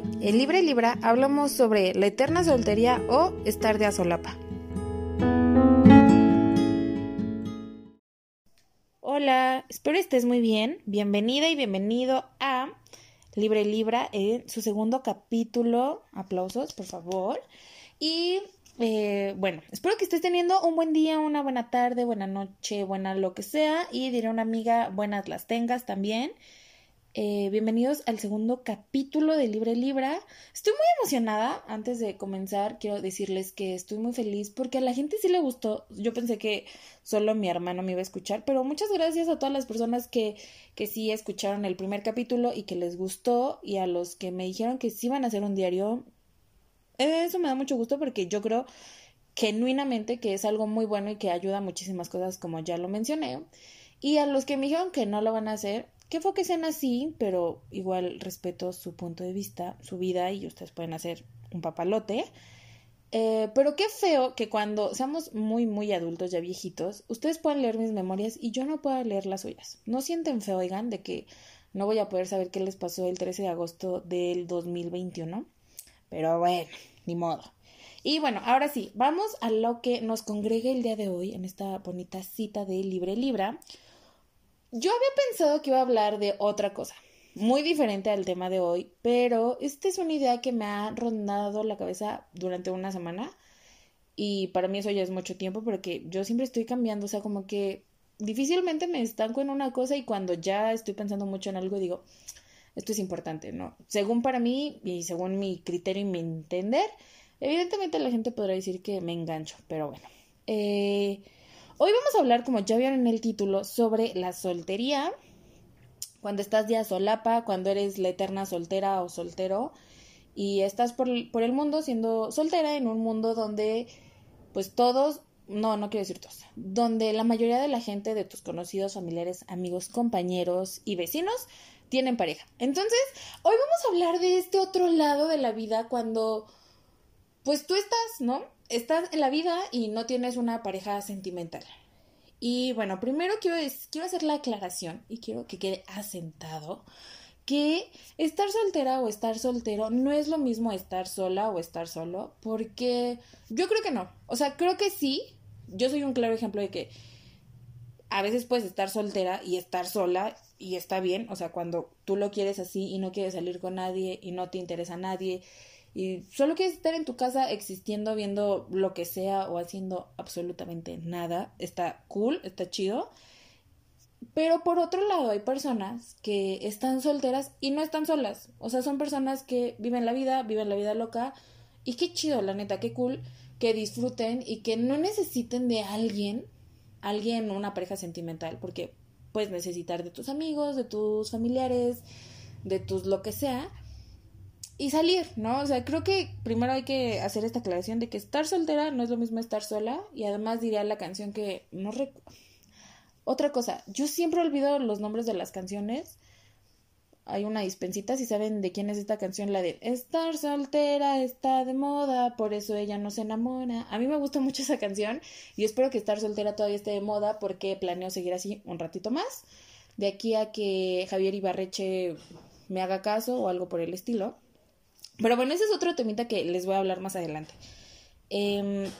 En Libre Libra, hablamos sobre la eterna soltería o estar de azolapa. Hola, espero estés muy bien. Bienvenida y bienvenido a Libre Libra en su segundo capítulo. Aplausos, por favor. Y eh, bueno, espero que estés teniendo un buen día, una buena tarde, buena noche, buena lo que sea. Y diré a una amiga, buenas las tengas también. Eh, bienvenidos al segundo capítulo de Libre Libra. Estoy muy emocionada. Antes de comenzar, quiero decirles que estoy muy feliz porque a la gente sí le gustó. Yo pensé que solo mi hermano me iba a escuchar, pero muchas gracias a todas las personas que, que sí escucharon el primer capítulo y que les gustó y a los que me dijeron que sí iban a hacer un diario. Eso me da mucho gusto porque yo creo genuinamente que es algo muy bueno y que ayuda a muchísimas cosas como ya lo mencioné. Y a los que me dijeron que no lo van a hacer, que fue sean así, pero igual respeto su punto de vista, su vida y ustedes pueden hacer un papalote. Eh, pero qué feo que cuando seamos muy, muy adultos, ya viejitos, ustedes puedan leer mis memorias y yo no pueda leer las suyas. No sienten feo, oigan, de que no voy a poder saber qué les pasó el 13 de agosto del 2021. Pero bueno, ni modo. Y bueno, ahora sí, vamos a lo que nos congrega el día de hoy en esta bonita cita de Libre Libra. Yo había pensado que iba a hablar de otra cosa, muy diferente al tema de hoy, pero esta es una idea que me ha rondado la cabeza durante una semana y para mí eso ya es mucho tiempo porque yo siempre estoy cambiando, o sea, como que difícilmente me estanco en una cosa y cuando ya estoy pensando mucho en algo digo, esto es importante, ¿no? Según para mí y según mi criterio y mi entender, evidentemente la gente podrá decir que me engancho, pero bueno. Eh, Hoy vamos a hablar, como ya vieron en el título, sobre la soltería. Cuando estás ya solapa, cuando eres la eterna soltera o soltero y estás por, por el mundo siendo soltera en un mundo donde pues todos, no, no quiero decir todos, donde la mayoría de la gente de tus conocidos, familiares, amigos, compañeros y vecinos tienen pareja. Entonces, hoy vamos a hablar de este otro lado de la vida cuando pues tú estás, ¿no? Estás en la vida y no tienes una pareja sentimental. Y bueno, primero quiero, quiero hacer la aclaración y quiero que quede asentado que estar soltera o estar soltero no es lo mismo estar sola o estar solo, porque yo creo que no. O sea, creo que sí. Yo soy un claro ejemplo de que a veces puedes estar soltera y estar sola y está bien. O sea, cuando tú lo quieres así y no quieres salir con nadie y no te interesa a nadie y solo quieres estar en tu casa existiendo, viendo lo que sea o haciendo absolutamente nada, está cool, está chido. Pero por otro lado hay personas que están solteras y no están solas. O sea, son personas que viven la vida, viven la vida loca. Y qué chido, la neta, qué cool que disfruten y que no necesiten de alguien, alguien, una pareja sentimental, porque puedes necesitar de tus amigos, de tus familiares, de tus lo que sea, y salir, ¿no? O sea, creo que primero hay que hacer esta aclaración de que estar soltera no es lo mismo estar sola y además diría la canción que no recuerdo. Otra cosa, yo siempre olvido los nombres de las canciones. Hay una dispensita, si saben de quién es esta canción, la de Estar soltera está de moda, por eso ella no se enamora. A mí me gusta mucho esa canción y espero que estar soltera todavía esté de moda porque planeo seguir así un ratito más. De aquí a que Javier Ibarreche me haga caso o algo por el estilo. Pero bueno, ese es otro temita que les voy a hablar más adelante. Em,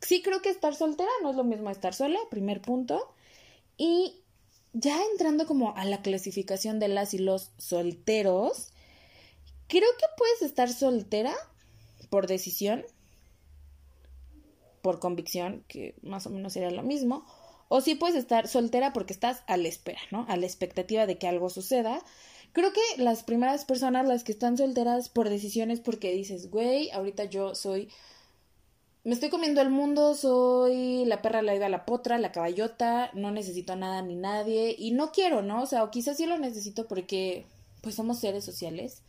sí creo que estar soltera no es lo mismo estar sola, primer punto. Y ya entrando como a la clasificación de las y los solteros, creo que puedes estar soltera por decisión, por convicción, que más o menos sería lo mismo, o sí puedes estar soltera porque estás a la espera, ¿no? A la expectativa de que algo suceda. Creo que las primeras personas, las que están solteras por decisiones, porque dices, güey, ahorita yo soy. Me estoy comiendo el mundo, soy la perra, la iba, la potra, la caballota, no necesito nada ni nadie y no quiero, ¿no? O sea, o quizás sí lo necesito porque pues somos seres sociales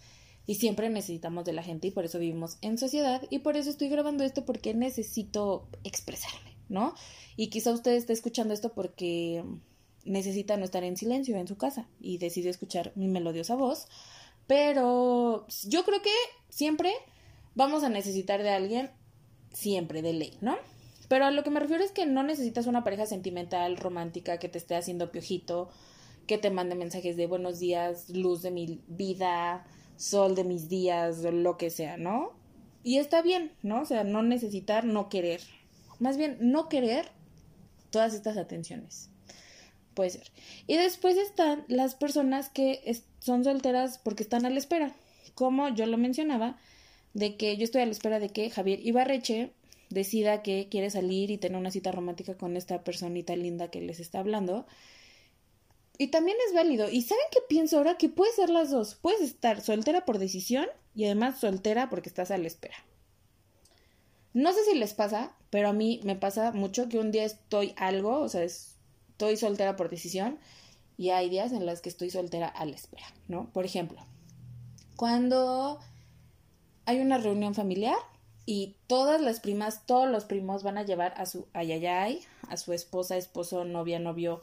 y siempre necesitamos de la gente y por eso vivimos en sociedad y por eso estoy grabando esto porque necesito expresarme, ¿no? Y quizá usted esté escuchando esto porque necesita no estar en silencio en su casa y decide escuchar mi melodiosa voz. Pero yo creo que siempre vamos a necesitar de alguien, siempre de ley, ¿no? Pero a lo que me refiero es que no necesitas una pareja sentimental, romántica, que te esté haciendo piojito, que te mande mensajes de buenos días, luz de mi vida, sol de mis días lo que sea, ¿no? Y está bien, ¿no? O sea, no necesitar, no querer. Más bien, no querer todas estas atenciones. Puede ser. Y después están las personas que son solteras porque están a la espera. Como yo lo mencionaba, de que yo estoy a la espera de que Javier Ibarreche decida que quiere salir y tener una cita romántica con esta personita linda que les está hablando. Y también es válido. ¿Y saben qué pienso ahora? Que puede ser las dos. Puedes estar soltera por decisión y además soltera porque estás a la espera. No sé si les pasa, pero a mí me pasa mucho que un día estoy algo, o sea, estoy soltera por decisión y hay días en los que estoy soltera a la espera, ¿no? Por ejemplo, cuando hay una reunión familiar y todas las primas, todos los primos van a llevar a su ayayay, a su esposa, esposo, novia, novio,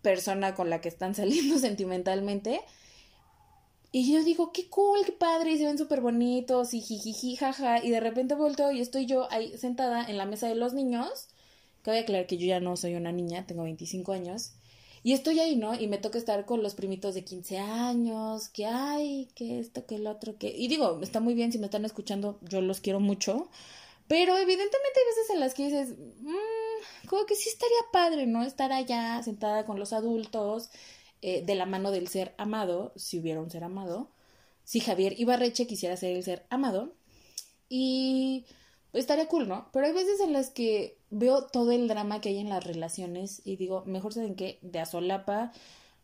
persona con la que están saliendo sentimentalmente. Y yo digo, qué cool, qué padre, y se ven súper bonitos, y jijiji, jaja. Y de repente vuelto y estoy yo ahí sentada en la mesa de los niños. Cabe aclarar que yo ya no soy una niña, tengo 25 años. Y estoy ahí, ¿no? Y me toca estar con los primitos de 15 años, que hay, que esto, que el otro, que... Y digo, está muy bien si me están escuchando, yo los quiero mucho. Pero evidentemente hay veces en las que dices, mmm, como que sí estaría padre, ¿no? Estar allá sentada con los adultos, eh, de la mano del ser amado, si hubiera un ser amado. Si Javier Ibarreche quisiera ser el ser amado. Y estaría cool, ¿no? Pero hay veces en las que veo todo el drama que hay en las relaciones y digo, mejor saben que de a solapa,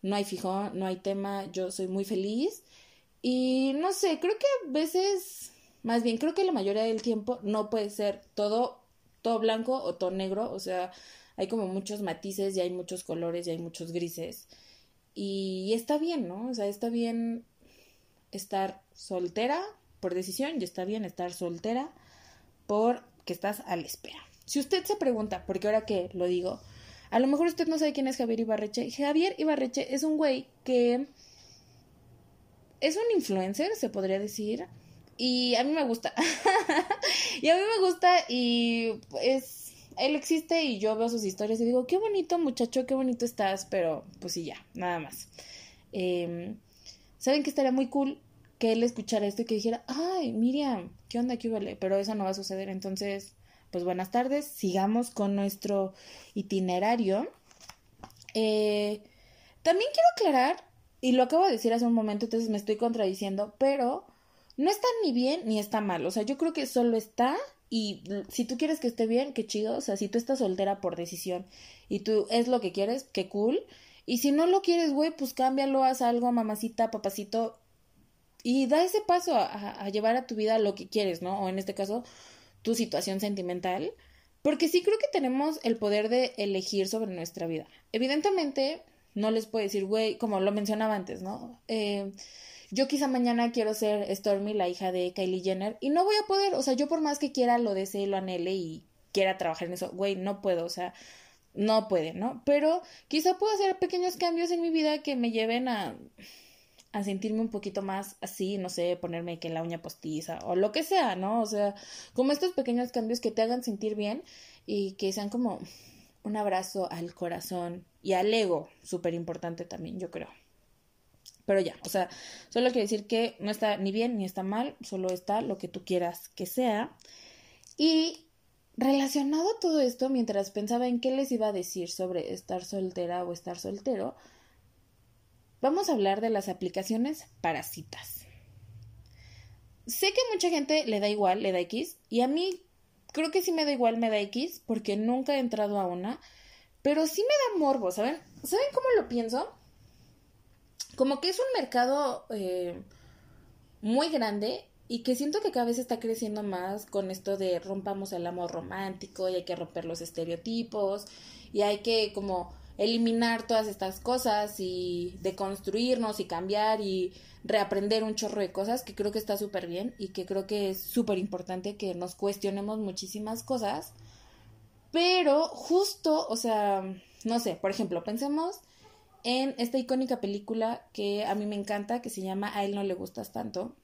no hay fijo, no hay tema, yo soy muy feliz. Y no sé, creo que a veces, más bien, creo que la mayoría del tiempo no puede ser todo, todo blanco o todo negro, o sea, hay como muchos matices y hay muchos colores y hay muchos grises. Y está bien, ¿no? O sea, está bien estar soltera por decisión y está bien estar soltera porque estás a la espera. Si usted se pregunta, porque ahora que lo digo, a lo mejor usted no sabe quién es Javier Ibarreche. Javier Ibarreche es un güey que es un influencer, se podría decir. Y a mí me gusta. y a mí me gusta y es... Él existe y yo veo sus historias y digo, qué bonito muchacho, qué bonito estás, pero pues sí, ya, nada más. Em, ¿Saben que estaría muy cool? Que él escuchara esto y que dijera, ay, Miriam, ¿qué onda, qué vale? Pero eso no va a suceder. Entonces, pues buenas tardes, sigamos con nuestro itinerario. Eh, también quiero aclarar, y lo acabo de decir hace un momento, entonces me estoy contradiciendo, pero no está ni bien ni está mal. O sea, yo creo que solo está y si tú quieres que esté bien, qué chido. O sea, si tú estás soltera por decisión y tú es lo que quieres, qué cool. Y si no lo quieres, güey, pues cámbialo, haz algo, mamacita, papacito y da ese paso a, llevar a tu vida lo que quieres, ¿no? O en este caso, tu situación sentimental. Porque sí creo que tenemos el poder de elegir sobre nuestra vida. Evidentemente, no les puedo decir, güey, como lo mencionaba antes, ¿no? Eh, yo quizá mañana quiero ser Stormy, la hija de Kylie Jenner, y no voy a poder, o sea, yo por más que quiera, lo desee, lo anhele y quiera trabajar en eso, güey, no puedo, o sea, no puede, ¿no? Pero quizá puedo hacer pequeños cambios en mi vida que me lleven a a sentirme un poquito más así, no sé, ponerme que la uña postiza o lo que sea, ¿no? O sea, como estos pequeños cambios que te hagan sentir bien y que sean como un abrazo al corazón y al ego, súper importante también, yo creo. Pero ya, o sea, solo quiero decir que no está ni bien ni está mal, solo está lo que tú quieras que sea. Y relacionado a todo esto, mientras pensaba en qué les iba a decir sobre estar soltera o estar soltero, vamos a hablar de las aplicaciones para citas. Sé que mucha gente le da igual, le da X, y a mí creo que sí me da igual, me da X, porque nunca he entrado a una, pero sí me da morbo, ¿saben? ¿Saben cómo lo pienso? Como que es un mercado eh, muy grande y que siento que cada vez está creciendo más con esto de rompamos el amor romántico y hay que romper los estereotipos y hay que como eliminar todas estas cosas y deconstruirnos y cambiar y reaprender un chorro de cosas que creo que está súper bien y que creo que es súper importante que nos cuestionemos muchísimas cosas. Pero justo, o sea, no sé, por ejemplo, pensemos en esta icónica película que a mí me encanta, que se llama A él no le gustas tanto,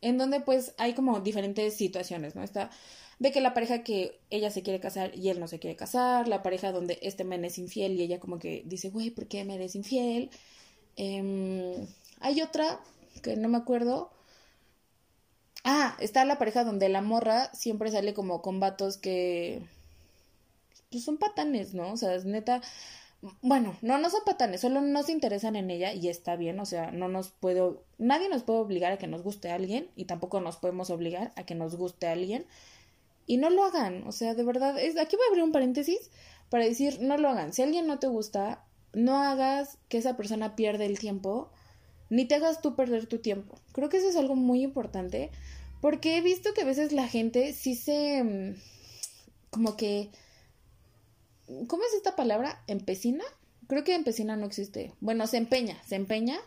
en donde pues hay como diferentes situaciones, ¿no? Está de que la pareja que ella se quiere casar y él no se quiere casar, la pareja donde este men es infiel y ella como que dice, güey, ¿por qué me eres infiel? Em, hay otra que no me acuerdo. Ah, está la pareja donde la morra siempre sale como con vatos que pues son patanes, ¿no? O sea, es neta, bueno, no, no son patanes, solo no se interesan en ella y está bien, o sea, no nos puede, nadie nos puede obligar a que nos guste a alguien y tampoco nos podemos obligar a que nos guste a alguien y no lo hagan, o sea, de verdad, es, aquí voy a abrir un paréntesis para decir, no lo hagan, si alguien no te gusta, no hagas que esa persona pierda el tiempo, ni te hagas tú perder tu tiempo. Creo que eso es algo muy importante, porque he visto que a veces la gente sí se, mm, como que ¿Cómo es esta palabra? ¿Empecina? Creo que empecina no existe. Bueno, se empeña, se empeña,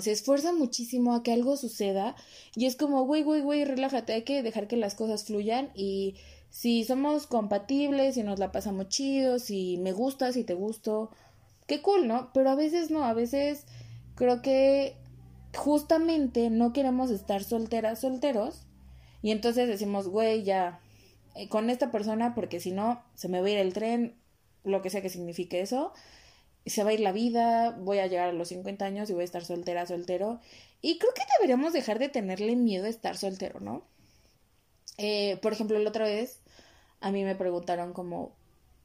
se esfuerza muchísimo a que algo suceda y es como, güey, güey, güey, relájate, hay que dejar que las cosas fluyan y si somos compatibles, si nos la pasamos chido, si me gusta, si te gusto, qué cool, ¿no? Pero a veces no, a veces creo que justamente no queremos estar solteras, solteros y entonces decimos, güey, ya, eh, con esta persona porque si no, se me va a ir el tren, lo que sea que signifique eso, se va a ir la vida, voy a llegar a los 50 años y voy a estar soltera, soltero. Y creo que deberíamos dejar de tenerle miedo a estar soltero, ¿no? Eh, por ejemplo, la otra vez a mí me preguntaron como,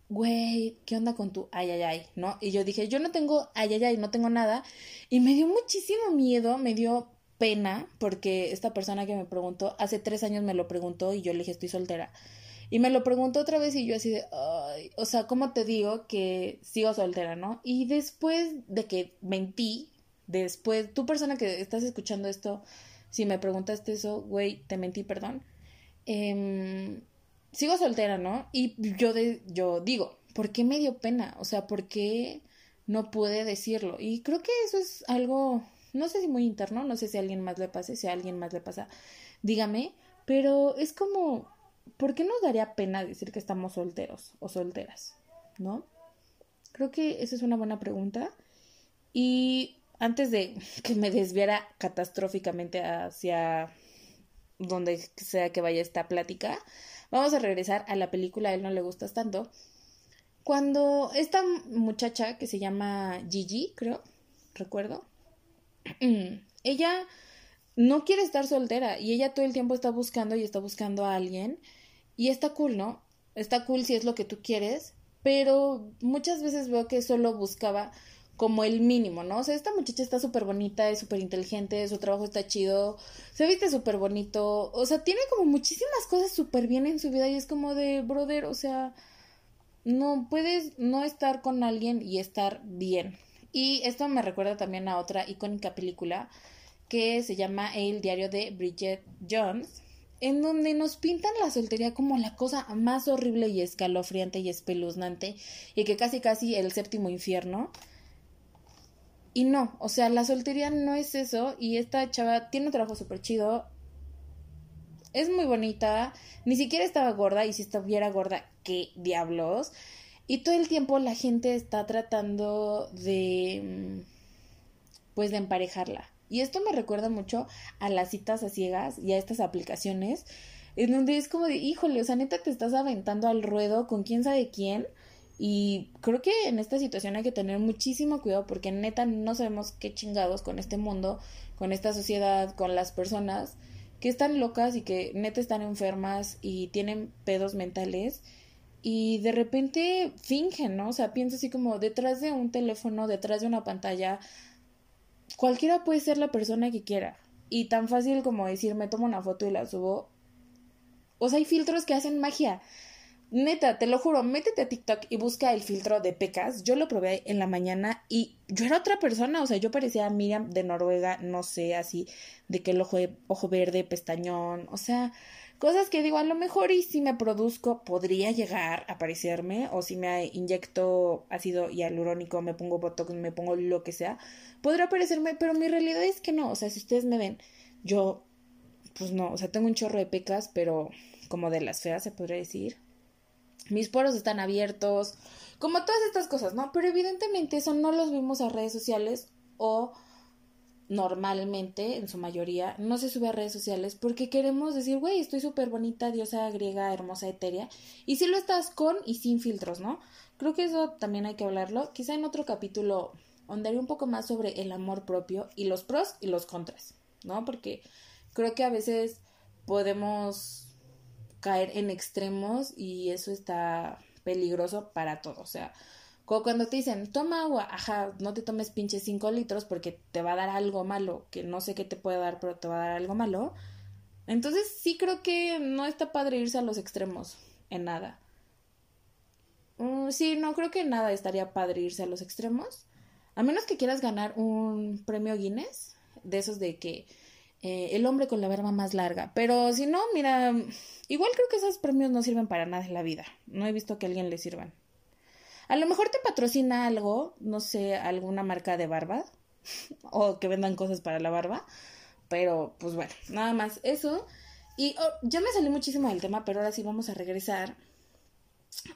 güey, ¿qué onda con tu ay, ay, ay? ¿No? Y yo dije, yo no tengo ay, ay, ay, no tengo nada. Y me dio muchísimo miedo, me dio pena, porque esta persona que me preguntó, hace tres años me lo preguntó y yo le dije, estoy soltera. Y me lo preguntó otra vez y yo así de, o sea, ¿cómo te digo que sigo soltera, no? Y después de que mentí, después, tú persona que estás escuchando esto, si me preguntaste eso, güey, te mentí, perdón. Em, sigo soltera, ¿no? Y yo, de, yo digo, ¿por qué me dio pena? O sea, ¿por qué no pude decirlo? Y creo que eso es algo, no sé si muy interno, no sé si a alguien más le pase, si a alguien más le pasa, dígame, pero es como ¿por qué nos daría pena decir que estamos solteros o solteras? ¿No? Creo que esa es una buena pregunta. Y antes de que me desviara catastróficamente hacia donde sea que vaya esta plática, vamos a regresar a la película A él no le gustas tanto. Cuando esta muchacha que se llama Gigi, creo, recuerdo, ella no quiere estar soltera y ella todo el tiempo está buscando y está buscando a alguien y está cool, ¿no? Está cool si es lo que tú quieres, pero muchas veces veo que solo buscaba como el mínimo, ¿no? O sea, esta muchacha está súper bonita, es súper inteligente, su trabajo está chido, se viste súper bonito, o sea, tiene como muchísimas cosas súper bien en su vida y es como de, brother, o sea, no puedes no estar con alguien y estar bien. Y esto me recuerda también a otra icónica película que se llama El diario de Bridget Jones en donde nos pintan la soltería como la cosa más horrible y escalofriante y espeluznante y que casi casi el séptimo infierno. Y no, o sea, la soltería no es eso y esta chava tiene un trabajo súper chido, es muy bonita, ni siquiera estaba gorda y si estuviera gorda, qué diablos. Y todo el tiempo la gente está tratando de... Mm, pues de emparejarla. Y esto me recuerda mucho a las citas a ciegas y a estas aplicaciones, en donde es como de, híjole, o sea, neta te estás aventando al ruedo con quién sabe quién. Y creo que en esta situación hay que tener muchísimo cuidado porque neta no sabemos qué chingados con este mundo, con esta sociedad, con las personas que están locas y que neta están enfermas y tienen pedos mentales y de repente fingen, ¿no? O sea, pienso así como detrás de un teléfono, detrás de una pantalla, cualquiera puede ser la persona que quiera. Y tan fácil como decir, me tomo una foto y la subo. O sea, hay filtros que hacen magia. Neta, te lo juro, métete a TikTok y busca el filtro de pecas. Yo lo probé en la mañana y yo era otra persona. O sea, yo parecía Miriam de Noruega, no sé, así, de que el ojo, ojo verde, pestañón. O sea, Cosas que digo, a lo mejor y si me produzco podría llegar a parecerme, o si me inyecto ácido hialurónico, me pongo botox, me pongo lo que sea, podrá parecerme, pero mi realidad es que no, o sea, si ustedes me ven, yo, pues no, o sea, tengo un chorro de pecas, pero como de las feas se podría decir. Mis poros están abiertos, como todas estas cosas, ¿no? Pero evidentemente eso no los vimos a redes sociales o normalmente, en su mayoría, no se sube a redes sociales porque queremos decir, güey, estoy súper bonita, diosa griega, hermosa, etérea. Y si lo estás con y sin filtros, ¿no? Creo que eso también hay que hablarlo. Quizá en otro capítulo ahondaría un poco más sobre el amor propio y los pros y los contras, ¿no? Porque creo que a veces podemos caer en extremos y eso está peligroso para todo. O sea, cuando te dicen, toma agua, ajá, no te tomes pinches 5 litros porque te va a dar algo malo, que no sé qué te puede dar, pero te va a dar algo malo. Entonces sí creo que no está padre irse a los extremos en nada. Mm, sí, no creo que nada estaría padre irse a los extremos. A menos que quieras ganar un premio Guinness, de esos de que eh, el hombre con la barba más larga. Pero si no, mira, igual creo que esos premios no sirven para nada en la vida. No he visto que a alguien le sirvan. A lo mejor te patrocina algo, no sé, alguna marca de barba o que vendan cosas para la barba, pero pues bueno, nada más eso. Y oh, ya me salí muchísimo del tema, pero ahora sí vamos a regresar.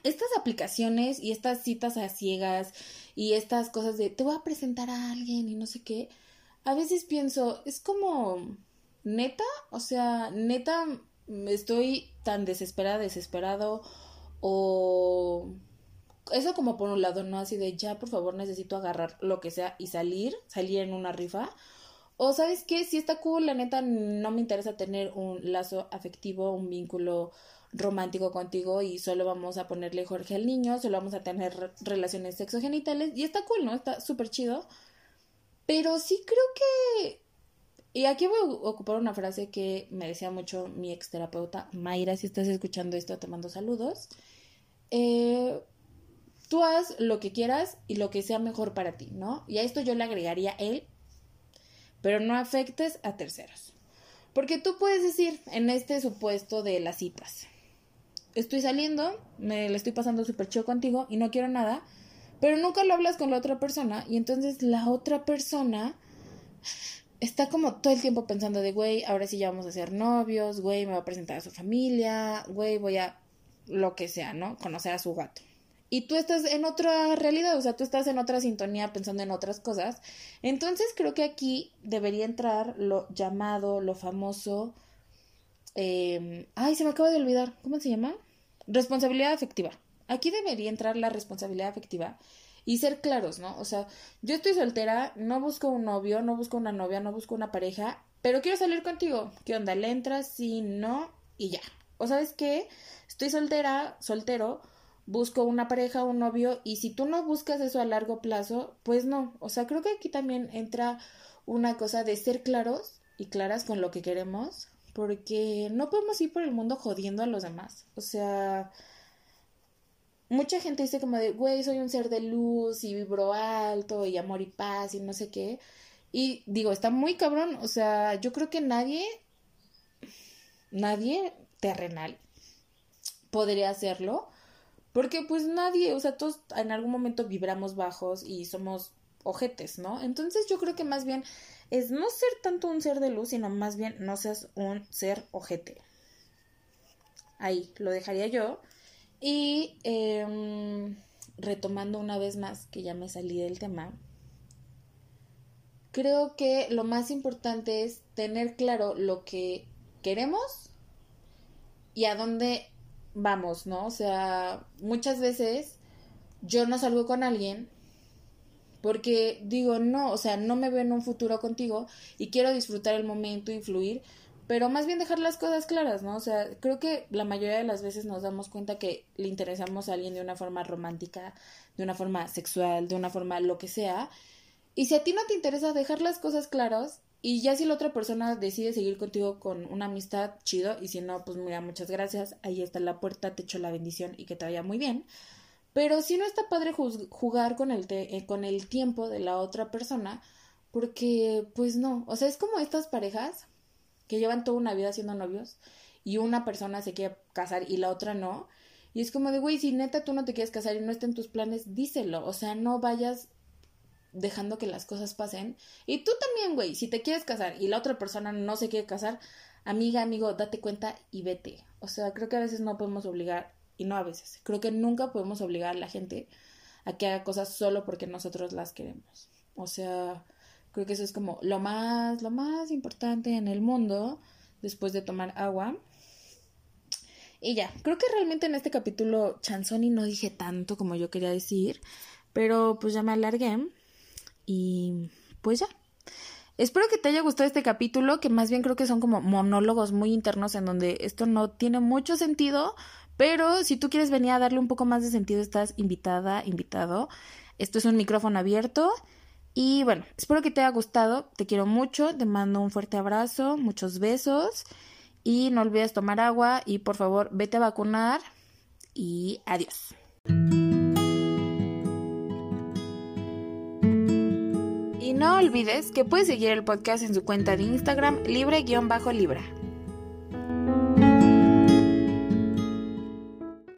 Estas aplicaciones y estas citas a ciegas y estas cosas de te voy a presentar a alguien y no sé qué, a veces pienso, es como neta, o sea, neta, estoy tan desesperada, desesperado o eso como por un lado, ¿no? Así de ya, por favor, necesito agarrar lo que sea y salir, salir en una rifa. O sabes qué, si está cool, la neta no me interesa tener un lazo afectivo, un vínculo romántico contigo y solo vamos a ponerle Jorge al niño, solo vamos a tener relaciones sexogenitales y está cool, ¿no? Está súper chido. Pero sí creo que... Y aquí voy a ocupar una frase que me decía mucho mi ex terapeuta, Mayra, si estás escuchando esto, te mando saludos. Eh, Tú haz lo que quieras y lo que sea mejor para ti, ¿no? Y a esto yo le agregaría él, pero no afectes a terceros. Porque tú puedes decir, en este supuesto de las citas, estoy saliendo, me le estoy pasando súper chido contigo y no quiero nada, pero nunca lo hablas con la otra persona y entonces la otra persona está como todo el tiempo pensando de, güey, ahora sí ya vamos a ser novios, güey, me va a presentar a su familia, güey, voy a lo que sea, ¿no? Conocer a su gato y tú estás en otra realidad, o sea, tú estás en otra sintonía pensando en otras cosas. Entonces creo que aquí debería entrar lo llamado, lo famoso... Em, ay, se me acaba de olvidar, ¿cómo se llama? Responsabilidad afectiva. Aquí debería entrar la responsabilidad afectiva y ser claros, ¿no? O sea, yo estoy soltera, no busco un novio, no busco una novia, no busco una pareja, pero quiero salir contigo. ¿Qué onda? ¿Le entras? Sí, no, y ya. O sabes qué? Estoy soltera, soltero, busco una pareja, un novio, y si tú no buscas eso a largo plazo, pues no. O sea, creo que aquí también entra una cosa de ser claros y claras con lo que queremos, porque no podemos ir por el mundo jodiendo a los demás. O sea, mucha gente dice como de, güey, soy un ser de luz y vibro alto y amor y paz y no sé qué. Y digo, está muy cabrón. O sea, yo creo que nadie, nadie terrenal podría hacerlo porque pues nadie, o sea, todos en algún momento vibramos bajos y somos ojetes, ¿no? Entonces yo creo que más bien es no ser tanto un ser de luz, sino más bien no seas un ser ojete. Ahí lo dejaría yo. Y em, retomando una vez más, que ya me salí del tema, creo que lo más importante es tener claro lo que queremos y a dónde vamos, ¿no? O sea, muchas veces yo no salgo con alguien porque digo, no, o sea, no me veo en un futuro contigo y quiero disfrutar el momento y fluir, pero más bien dejar las cosas claras, ¿no? O sea, creo que la mayoría de las veces nos damos cuenta que le interesamos a alguien de una forma romántica, de una forma sexual, de una forma lo que sea. Y si a ti no te interesa dejar las cosas claras, y ya si la otra persona decide seguir contigo con una amistad, chido. Y si no, pues mira, muchas gracias. Ahí está la puerta, te echo la bendición y que te vaya muy bien. Pero si no está padre jugar con el, eh, con el tiempo de la otra persona, porque pues no. O sea, es como estas parejas que llevan toda una vida siendo novios y una persona se quiere casar y la otra no. Y es como de, güey, si neta tú no te quieres casar y no está en tus planes, díselo. O sea, no vayas dejando que las cosas pasen. Y tú también, güey, si te quieres casar y la otra persona no se quiere casar, amiga, amigo, date cuenta y vete. O sea, creo que a veces no podemos obligar, y no a veces, creo que nunca podemos obligar a la gente a que haga cosas solo porque nosotros las queremos. O sea, creo que eso es como lo más, lo más importante en el mundo después de tomar agua. Y ya, creo que realmente en este capítulo Chanzoni no dije tanto como yo quería decir, pero pues ya me alargué. Y pues ya. Espero que te haya gustado este capítulo, que más bien creo que son como monólogos muy internos en donde esto no tiene mucho sentido, pero si tú quieres venir a darle un poco más de sentido, estás invitada, invitado. Esto es un micrófono abierto. Y bueno, espero que te haya gustado. Te quiero mucho. Te mando un fuerte abrazo, muchos besos. Y no olvides tomar agua y por favor vete a vacunar. Y adiós. No olvides que puedes seguir el podcast en su cuenta de Instagram libre-libra.